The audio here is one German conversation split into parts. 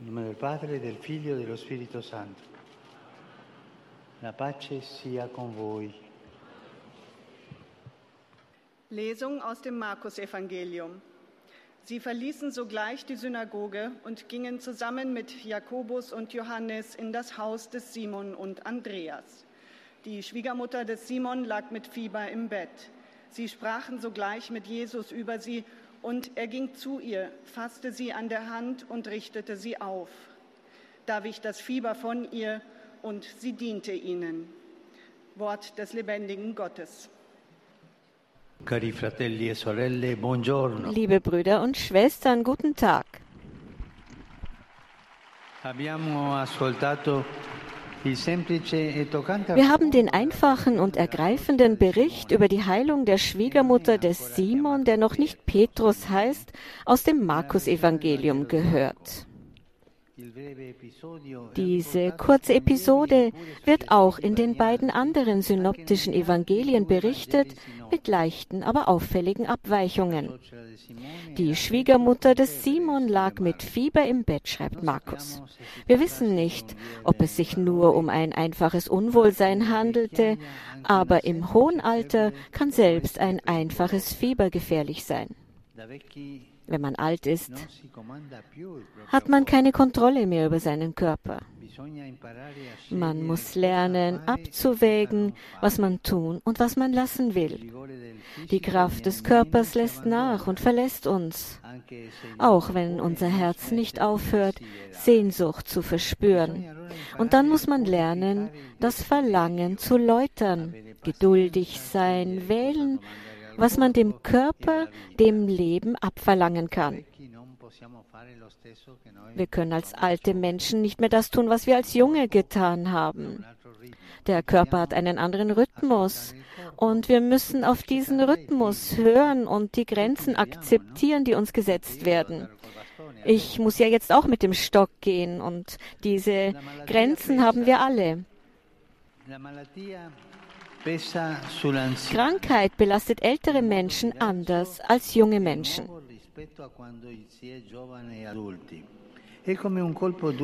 In nome del Padre, del Figlio e dello Spirito Santo. La pace sia con voi. Lesung aus dem Markus-Evangelium. Sie verließen sogleich die Synagoge und gingen zusammen mit Jakobus und Johannes in das Haus des Simon und Andreas. Die Schwiegermutter des Simon lag mit Fieber im Bett. Sie sprachen sogleich mit Jesus über sie und er ging zu ihr, fasste sie an der Hand und richtete sie auf. Da wich das Fieber von ihr und sie diente ihnen. Wort des lebendigen Gottes. Cari fratelli e sorelle, buongiorno. Liebe Brüder und Schwestern, guten Tag. Abbiamo ascoltato Wir haben den einfachen und ergreifenden Bericht über die Heilung der Schwiegermutter des Simon, der noch nicht Petrus heißt, aus dem Markus-Evangelium gehört. Diese kurze Episode wird auch in den beiden anderen synoptischen Evangelien berichtet, mit leichten, aber auffälligen Abweichungen. Die Schwiegermutter des Simon lag mit Fieber im Bett, schreibt Markus. Wir wissen nicht, ob es sich nur um ein einfaches Unwohlsein handelte, aber im hohen Alter kann selbst ein einfaches Fieber gefährlich sein. Wenn man alt ist, hat man keine Kontrolle mehr über seinen Körper. Man muss lernen, abzuwägen, was man tun und was man lassen Il will. Die Kraft des Körpers lässt nach und verlässt uns, auch wenn unser Herz nicht aufhört. Sehnsucht zu verspüren. Und dann muss man lernen, das Verlangen zu läutern, geduldig sein, wählen, was man dem Körper, dem Leben abverlangen kann. Wir können als alte Menschen nicht mehr das tun, was wir als Junge getan haben. Der Körper hat einen anderen Rhythmus und wir müssen auf diesen Rhythmus hören und die Grenzen akzeptieren, die uns gesetzt werden. Ich muss ja jetzt auch mit dem Stock gehen und diese Grenzen haben wir alle. Krankheit belastet ältere Menschen anders als junge Menschen.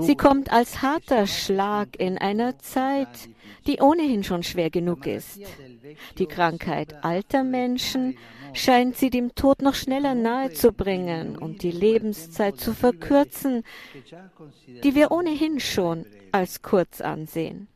Sie kommt als harter Schlag in einer Zeit, die ohnehin schon schwer genug ist. Die Krankheit alter Menschen scheint sie dem Tod noch schneller nahe zu bringen und die Lebenszeit zu verkürzen, die wir ohnehin schon als kurz ansehen.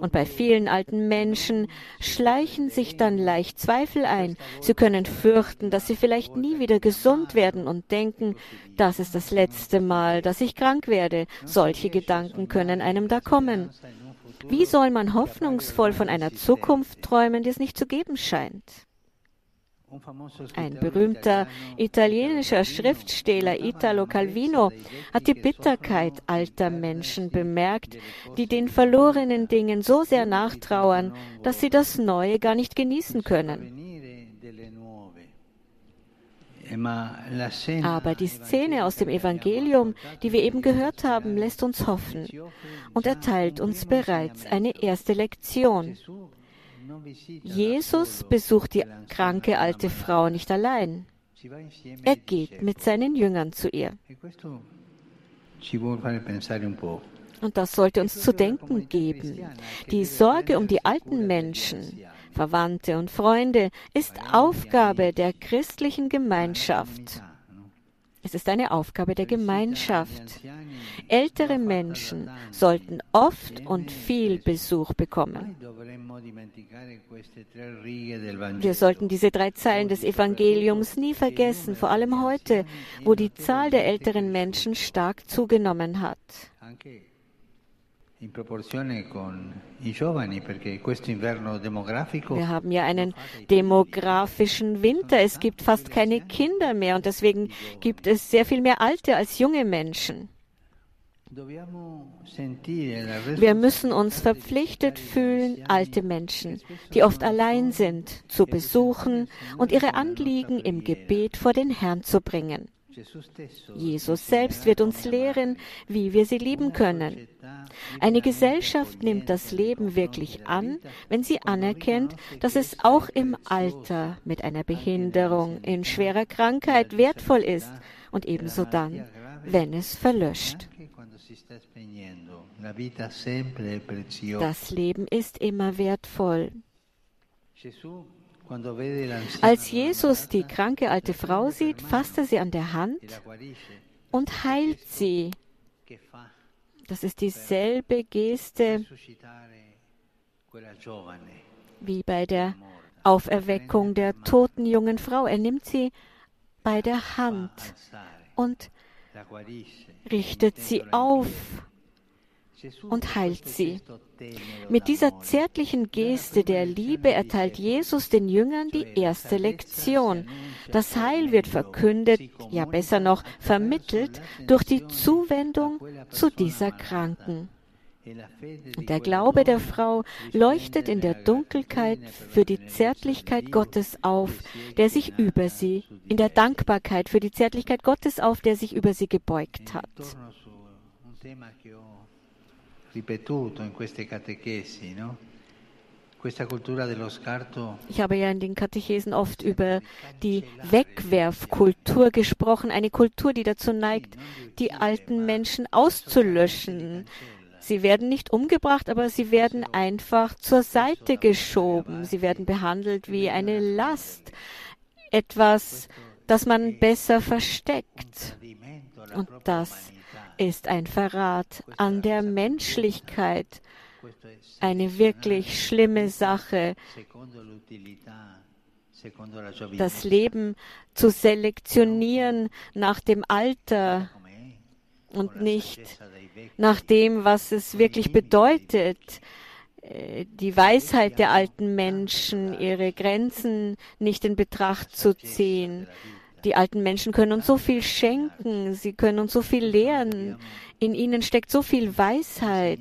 Und bei vielen alten Menschen schleichen sich dann leicht Zweifel ein. Sie können fürchten, dass sie vielleicht nie wieder gesund werden und denken, das ist das letzte Mal, dass ich krank werde. Solche Gedanken können einem da kommen. Wie soll man hoffnungsvoll von einer Zukunft träumen, die es nicht zu geben scheint? Ein berühmter italienischer Schriftsteller Italo Calvino hat die Bitterkeit alter Menschen bemerkt, die den verlorenen Dingen so sehr nachtrauern, dass sie das Neue gar nicht genießen können. Eh, Aber die Szene aus dem Evangelium, die wir eben gehört haben, lässt uns hoffen und erteilt uns bereits eine erste Lektion. Jesus besucht die kranke alte Frau nicht allein. Er geht mit seinen Jüngern zu ihr. Und das sollte uns zu denken geben. Die Sorge um die alten Menschen, Verwandte und Freunde ist Aufgabe der christlichen Gemeinschaft. Es ist eine Aufgabe der Gemeinschaft. Ältere Menschen sollten oft und viel Besuch bekommen. Wir sollten diese drei Zeilen des Evangeliums nie vergessen, vor allem heute, wo die Zahl der älteren Menschen stark zugenommen hat. Wir haben ja einen demografischen Winter. Es gibt fast keine Kinder mehr und deswegen gibt es sehr viel mehr alte als junge Menschen. Wir müssen uns verpflichtet fühlen, alte Menschen, die oft allein sind, zu besuchen und ihre Anliegen im Gebet vor den Herrn zu bringen. Jesus selbst wird uns lehren, wie wir sie lieben können. Eine Gesellschaft nimmt das Leben wirklich an, wenn sie anerkennt, dass es auch im Alter mit einer Behinderung, in schwerer Krankheit wertvoll ist und ebenso dann, wenn es verlöscht. Das Leben ist immer wertvoll. Als Jesus die kranke alte Frau sieht, fasst er sie an der Hand und heilt sie. Das ist dieselbe Geste wie bei der Auferweckung der toten jungen Frau. Er nimmt sie bei der Hand und richtet sie auf und heilt sie. Mit dieser zärtlichen Geste der Liebe erteilt Jesus den Jüngern die erste Lektion. Das Heil wird verkündet, ja besser noch vermittelt durch die Zuwendung zu dieser Kranken. Und der Glaube der Frau leuchtet in der Dunkelheit für die Zärtlichkeit Gottes auf, der sich über sie, in der Dankbarkeit für die Zärtlichkeit Gottes auf, der sich über sie gebeugt hat. Ich habe ja in den Katechesen oft über die Wegwerfkultur gesprochen, eine Kultur, die dazu neigt, die alten Menschen auszulöschen, Sie werden nicht umgebracht, aber sie werden einfach zur Seite geschoben. Sie werden behandelt wie eine Last, etwas, das man besser versteckt. Und das ist ein Verrat an der Menschlichkeit, eine wirklich schlimme Sache, das Leben zu selektionieren nach dem Alter und nicht nach dem, was es wirklich bedeutet, äh, die Weisheit der alten Menschen, ihre Grenzen nicht in Betracht zu ziehen. Die alten Menschen können uns so viel schenken, sie können uns so viel lehren. In ihnen steckt so viel Weisheit.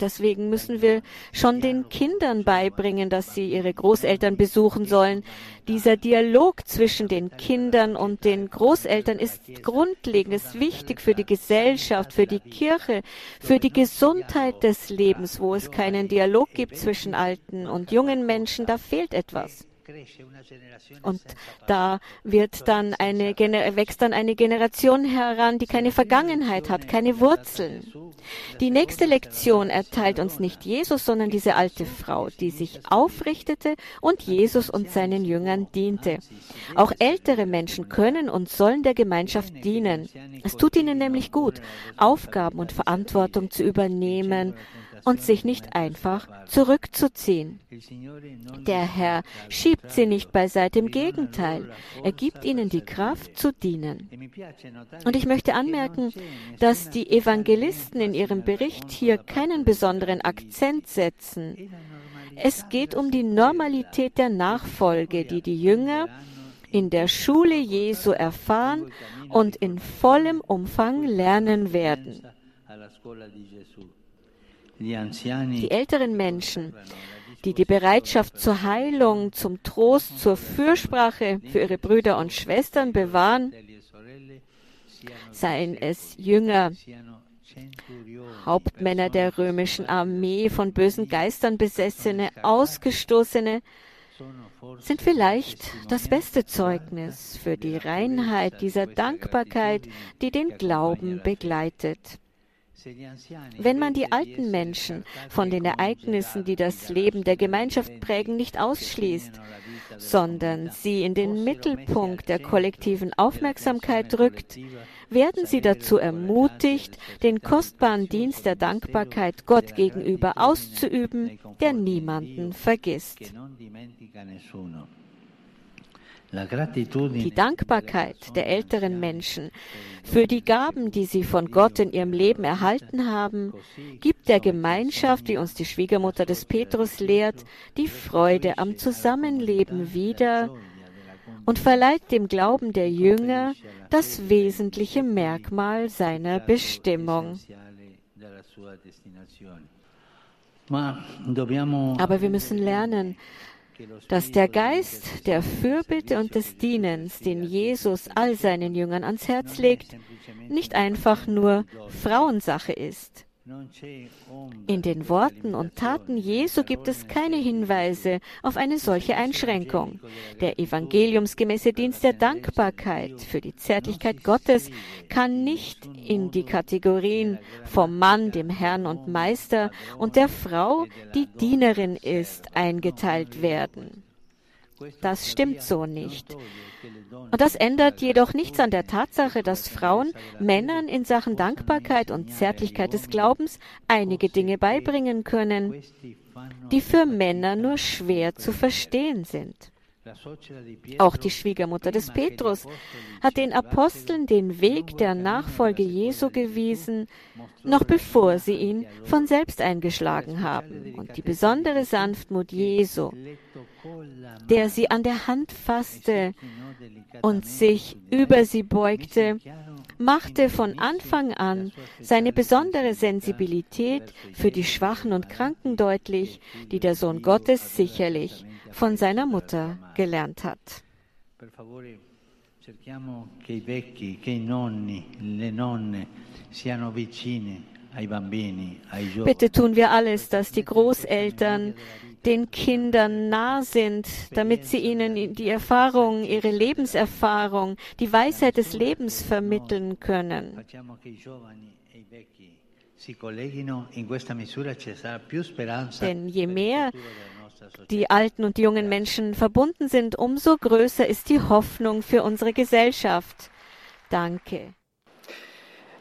Deswegen müssen wir schon den Kindern beibringen, dass sie ihre Großeltern besuchen sollen. Dieser Dialog zwischen den Kindern und den Großeltern ist grundlegend, ist wichtig für die Gesellschaft, für die Kirche, für die Gesundheit des Lebens. Wo es keinen Dialog gibt zwischen alten und jungen Menschen, da fehlt etwas. Und da wird dann eine, wächst dann eine Generation heran, die keine Vergangenheit hat, keine Wurzeln. Die nächste Lektion erteilt uns nicht Jesus, sondern diese alte Frau, die sich aufrichtete und Jesus und seinen Jüngern diente. Auch ältere Menschen können und sollen der Gemeinschaft dienen. Es tut ihnen nämlich gut, Aufgaben und Verantwortung zu übernehmen und sich nicht einfach zurückzuziehen. Der Herr schiebt sie nicht beiseite, im Gegenteil, er gibt ihnen die Kraft zu dienen. Und ich möchte anmerken, dass die Evangelisten in ihrem Bericht hier keinen besonderen Akzent setzen. Es geht um die Normalität der Nachfolge, die die Jünger in der Schule Jesu erfahren und in vollem Umfang lernen werden. Die älteren Menschen, die die Bereitschaft zur Heilung, zum Trost, zur Fürsprache für ihre Brüder und Schwestern bewahren, seien es Jünger, Hauptmänner der römischen Armee, von bösen Geistern besessene, Ausgestoßene, sind vielleicht das beste Zeugnis für die Reinheit dieser Dankbarkeit, die den Glauben begleitet. Wenn man die alten Menschen von den Ereignissen, die das Leben der Gemeinschaft prägen, nicht ausschließt, sondern sie in den Mittelpunkt der kollektiven Aufmerksamkeit rückt, werden sie dazu ermutigt, den kostbaren Dienst der Dankbarkeit Gott gegenüber auszuüben, der niemanden vergisst. Die Dankbarkeit der älteren Menschen für die Gaben, die sie von Gott in ihrem Leben erhalten haben, gibt der Gemeinschaft, wie uns die Schwiegermutter des Petrus lehrt, die Freude am Zusammenleben wieder und verleiht dem Glauben der Jünger das wesentliche Merkmal seiner Bestimmung. Aber wir müssen lernen, dass der Geist der Fürbitte und des Dienens, den Jesus all seinen Jüngern ans Herz legt, nicht einfach nur Frauensache ist. In den Worten und Taten Jesu gibt es keine Hinweise auf eine solche Einschränkung. Der evangeliumsgemäße Dienst der Dankbarkeit für die Zärtlichkeit Gottes kann nicht in die Kategorien vom Mann, dem Herrn und Meister und der Frau, die Dienerin ist, eingeteilt werden. Das stimmt so nicht. Und das ändert jedoch nichts an der Tatsache, dass Frauen Männern in Sachen Dankbarkeit und Zärtlichkeit des Glaubens einige Dinge beibringen können, die für Männer nur schwer zu verstehen sind. Auch die Schwiegermutter des Petrus hat den Aposteln den Weg der Nachfolge Jesu gewiesen, noch bevor sie ihn von selbst eingeschlagen haben. Und die besondere Sanftmut Jesu, der sie an der Hand fasste und sich über sie beugte, machte von Anfang an seine besondere Sensibilität für die Schwachen und Kranken deutlich, die der Sohn Gottes sicherlich von seiner Mutter gelernt hat. Bitte tun wir alles, dass die Großeltern den Kindern nah sind, damit sie ihnen die Erfahrung, ihre Lebenserfahrung, die Weisheit des Lebens vermitteln können. Denn je mehr die alten und jungen Menschen verbunden sind, umso größer ist die Hoffnung für unsere Gesellschaft. Danke.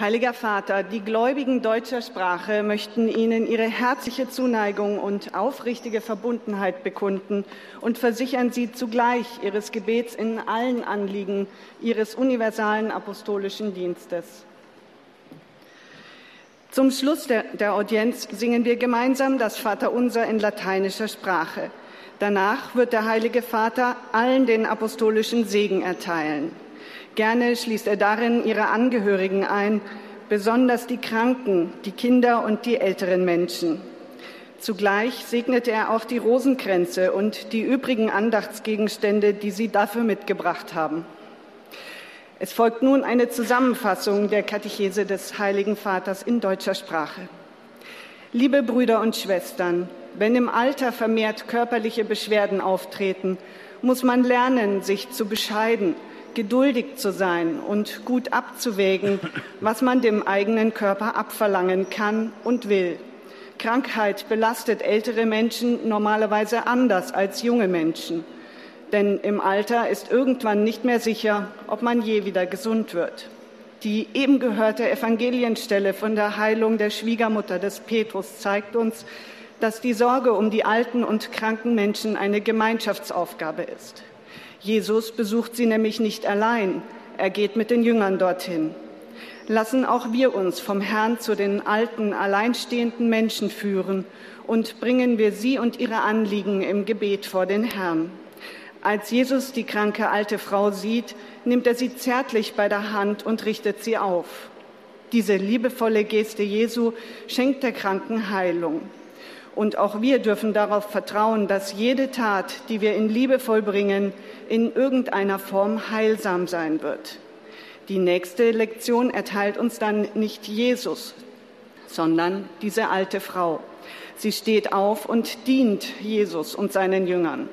Heiliger Vater, die Gläubigen deutscher Sprache möchten Ihnen ihre herzliche Zuneigung und aufrichtige Verbundenheit bekunden und versichern Sie zugleich Ihres Gebets in allen Anliegen Ihres universalen apostolischen Dienstes. Zum Schluss der, der Audienz singen wir gemeinsam das Vaterunser in lateinischer Sprache. Danach wird der Heilige Vater allen den apostolischen Segen erteilen. Gerne schließt er darin ihre Angehörigen ein, besonders die Kranken, die Kinder und die älteren Menschen. Zugleich segnet er auch die Rosenkränze und die übrigen Andachtsgegenstände, die sie dafür mitgebracht haben. Es folgt nun eine Zusammenfassung der Katechese des Heiligen Vaters in deutscher Sprache. Liebe Brüder und Schwestern, wenn im Alter vermehrt körperliche Beschwerden auftreten, muss man lernen, sich zu bescheiden, geduldig zu sein und gut abzuwägen, was man dem eigenen Körper abverlangen kann und will. Krankheit belastet ältere Menschen normalerweise anders als junge Menschen denn im Alter ist irgendwann nicht mehr sicher, ob man je wieder gesund wird. Die eben gehörte Evangelienstelle von der Heilung der Schwiegermutter des Petrus zeigt uns, dass die Sorge um die alten und kranken Menschen eine Gemeinschaftsaufgabe ist. Jesus besucht sie nämlich nicht allein, er geht mit den Jüngern dorthin. Lassen auch wir uns vom Herrn zu den alten, alleinstehenden Menschen führen und bringen wir sie und ihre Anliegen im Gebet vor den Herrn. Als Jesus die kranke alte Frau sieht, nimmt er sie zärtlich bei der Hand und richtet sie auf. Diese liebevolle Geste Jesu schenkt der Kranken Heilung. Und auch wir dürfen darauf vertrauen, dass jede Tat, die wir in Liebe vollbringen, in irgendeiner Form heilsam sein wird. Die nächste Lektion erteilt uns dann nicht Jesus, sondern diese alte Frau. Sie steht auf und dient Jesus und seinen Jüngern.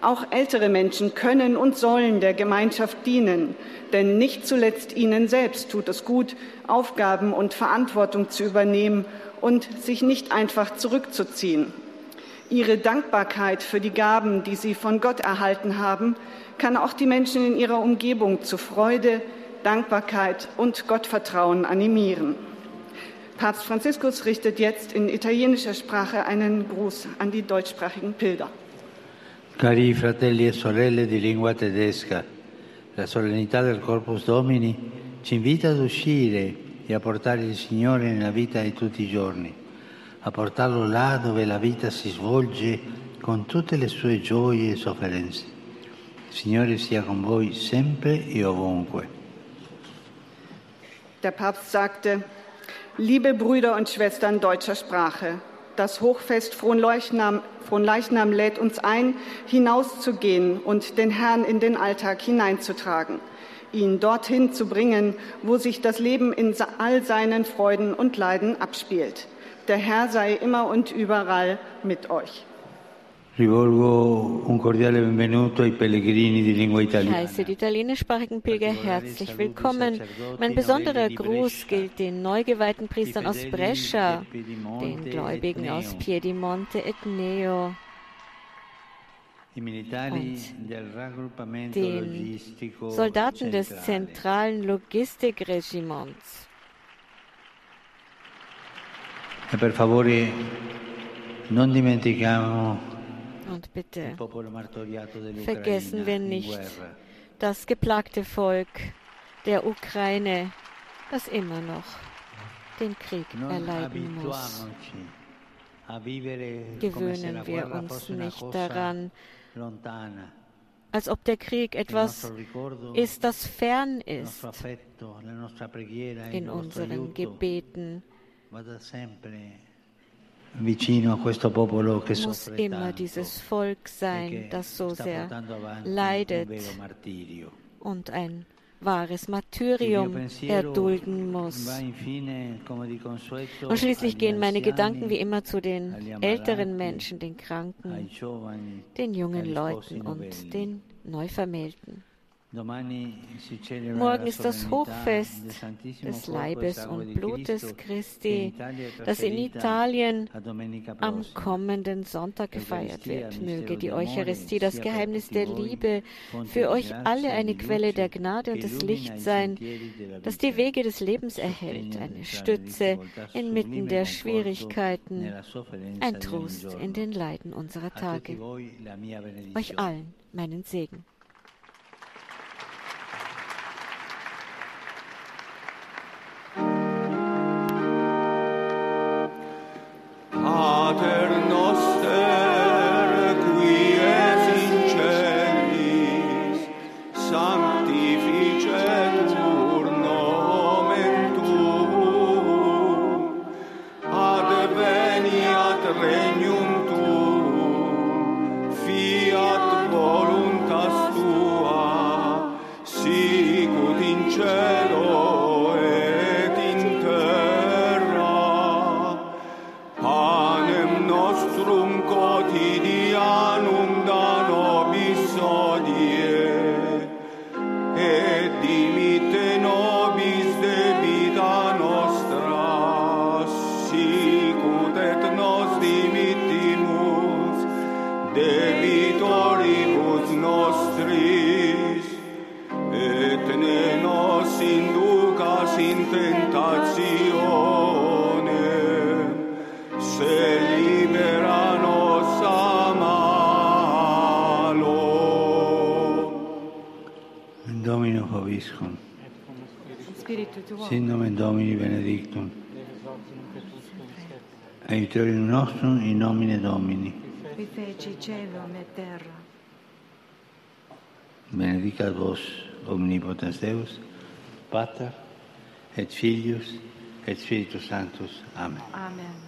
Auch ältere Menschen können und sollen der Gemeinschaft dienen, denn nicht zuletzt ihnen selbst tut es gut, Aufgaben und Verantwortung zu übernehmen und sich nicht einfach zurückzuziehen. Ihre Dankbarkeit für die Gaben, die sie von Gott erhalten haben, kann auch die Menschen in ihrer Umgebung zu Freude, Dankbarkeit und Gottvertrauen animieren. Papst Franziskus richtet jetzt in italienischer Sprache einen Gruß an die deutschsprachigen Pilger. Cari fratelli e sorelle di lingua tedesca, la solennità del Corpus Domini ci invita ad uscire e a portare il Signore nella vita di tutti i giorni, a portarlo là dove la vita si svolge con tutte le sue gioie e sofferenze. Il Signore sia con voi sempre e ovunque. Der Papst sagte, liebe Brüder und Schwestern deutscher Sprache, das Hochfest Fronleichnam, Fronleichnam lädt uns ein, hinauszugehen und den Herrn in den Alltag hineinzutragen. ihn dorthin zu bringen, wo sich das Leben in all seinen Freuden und Leiden abspielt. Der Herr sei immer und überall mit euch. Rivolgo un cordiale benvenuto ai pellegrini di lingua Ich heiße die italienischsprachigen Pilger herzlich willkommen. Mein besonderer Gruß gilt den neu geweihten Priestern aus Brescia, den Gläubigen aus Piedimonte et Neo, raggruppamento den Soldaten des zentralen Logistikregiments. E per favore non dimentichiamo Und bitte vergessen wir nicht das geplagte Volk der Ukraine, das immer noch den Krieg erleiden muss. Gewöhnen wir uns nicht daran, als ob der Krieg etwas ist, das fern ist il in unseren Gebeten. Muss immer dieses Volk e sein, das so sehr leidet und ein wahres Martyrium erdulden muss. Und schließlich gehen meine Gedanken wie immer zu den älteren Menschen, den Kranken, den jungen Leuten und den Neuvermählten. Morgen ist das Hochfest des Leibes und Blutes Christi, das in Italien am kommenden Sonntag gefeiert wird. Möge die Eucharistie, das Geheimnis der Liebe, für euch alle eine Quelle der Gnade und des Lichts sein, das die Wege des Lebens erhält, eine Stütze inmitten der Schwierigkeiten, ein Trost in den Leiden unserer Tage. Euch allen meinen Segen. Sin nomen Domini benedictum. Aiutorium nostrum in nomine Domini. qui feci cielo e terra. Benedicat vos omnipotens Deus, Pater et Filius et Spiritus Sanctus. Amen. Amen.